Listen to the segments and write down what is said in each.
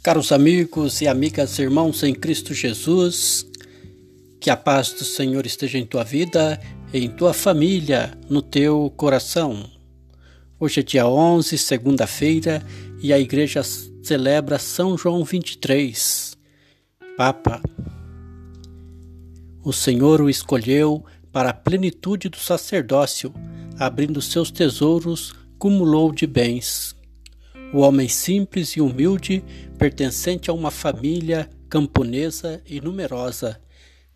Caros amigos e amigas, irmãos em Cristo Jesus, que a paz do Senhor esteja em tua vida, em tua família, no teu coração. Hoje é dia 11, segunda-feira, e a igreja celebra São João 23, Papa. O Senhor o escolheu para a plenitude do sacerdócio, abrindo seus tesouros, cumulou de bens. O homem simples e humilde, pertencente a uma família camponesa e numerosa,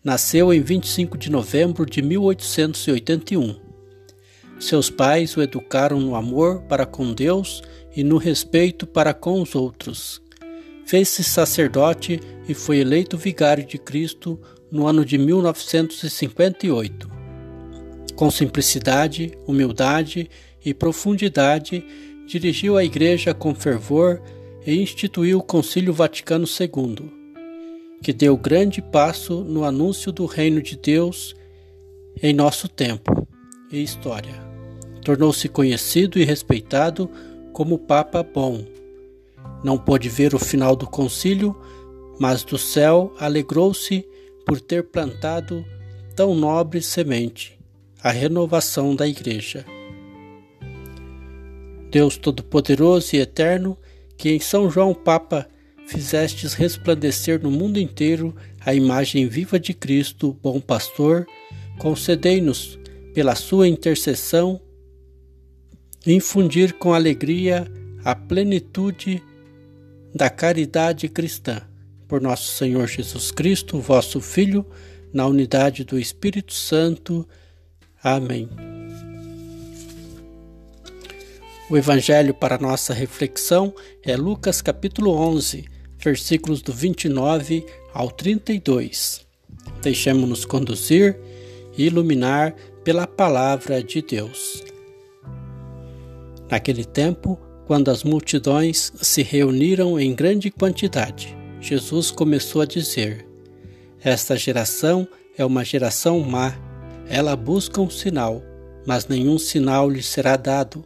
nasceu em 25 de novembro de 1881. Seus pais o educaram no amor para com Deus e no respeito para com os outros. Fez-se sacerdote e foi eleito vigário de Cristo no ano de 1958. Com simplicidade, humildade e profundidade, dirigiu a Igreja com fervor e instituiu o Concílio Vaticano II, que deu grande passo no anúncio do Reino de Deus em nosso tempo e história. Tornou-se conhecido e respeitado como Papa Bom. Não pôde ver o final do concílio, mas do céu alegrou-se por ter plantado tão nobre semente, a renovação da Igreja. Deus Todo-Poderoso e Eterno, que em São João Papa fizestes resplandecer no mundo inteiro a imagem viva de Cristo, bom pastor, concedei-nos, pela sua intercessão, infundir com alegria a plenitude da caridade cristã. Por nosso Senhor Jesus Cristo, vosso Filho, na unidade do Espírito Santo. Amém. O evangelho para nossa reflexão é Lucas capítulo 11, versículos do 29 ao 32. Deixemos-nos conduzir e iluminar pela palavra de Deus. Naquele tempo, quando as multidões se reuniram em grande quantidade, Jesus começou a dizer: Esta geração é uma geração má. Ela busca um sinal, mas nenhum sinal lhe será dado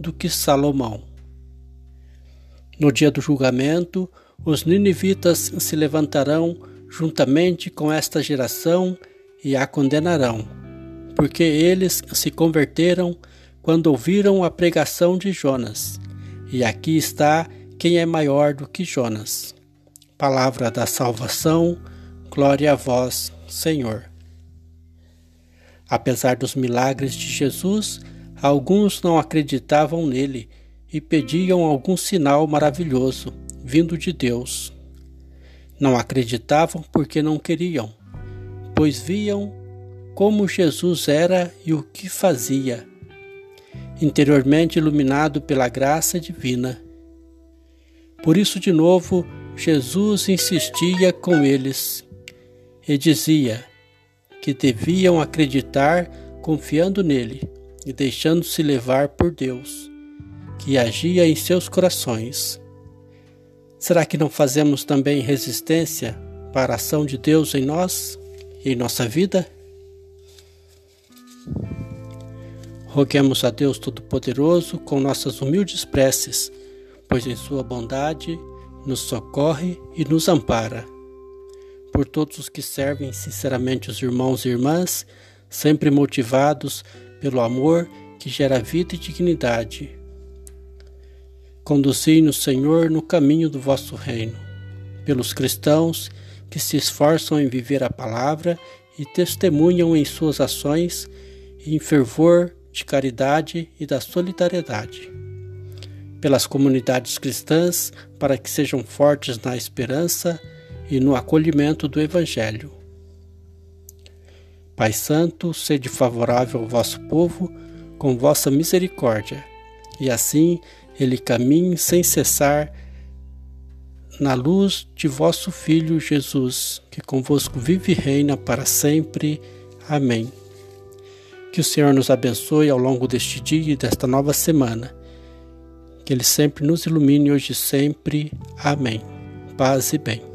do que Salomão. No dia do julgamento, os ninivitas se levantarão juntamente com esta geração e a condenarão, porque eles se converteram quando ouviram a pregação de Jonas. E aqui está quem é maior do que Jonas. Palavra da salvação, glória a vós, Senhor. Apesar dos milagres de Jesus, Alguns não acreditavam nele e pediam algum sinal maravilhoso vindo de Deus. Não acreditavam porque não queriam, pois viam como Jesus era e o que fazia, interiormente iluminado pela graça divina. Por isso, de novo, Jesus insistia com eles e dizia que deviam acreditar confiando nele e deixando-se levar por Deus, que agia em seus corações. Será que não fazemos também resistência para a ação de Deus em nós e em nossa vida? Roguemos a Deus Todo-Poderoso com nossas humildes preces, pois em Sua bondade nos socorre e nos ampara. Por todos os que servem sinceramente os irmãos e irmãs, sempre motivados pelo amor que gera vida e dignidade. Conduzi-nos, Senhor, no caminho do vosso reino, pelos cristãos que se esforçam em viver a palavra e testemunham em suas ações em fervor de caridade e da solidariedade. Pelas comunidades cristãs, para que sejam fortes na esperança e no acolhimento do Evangelho Pai Santo, sede favorável ao vosso povo com vossa misericórdia, e assim ele caminhe sem cessar na luz de vosso Filho Jesus, que convosco vive e reina para sempre. Amém. Que o Senhor nos abençoe ao longo deste dia e desta nova semana. Que Ele sempre nos ilumine hoje e sempre. Amém. Paz e bem.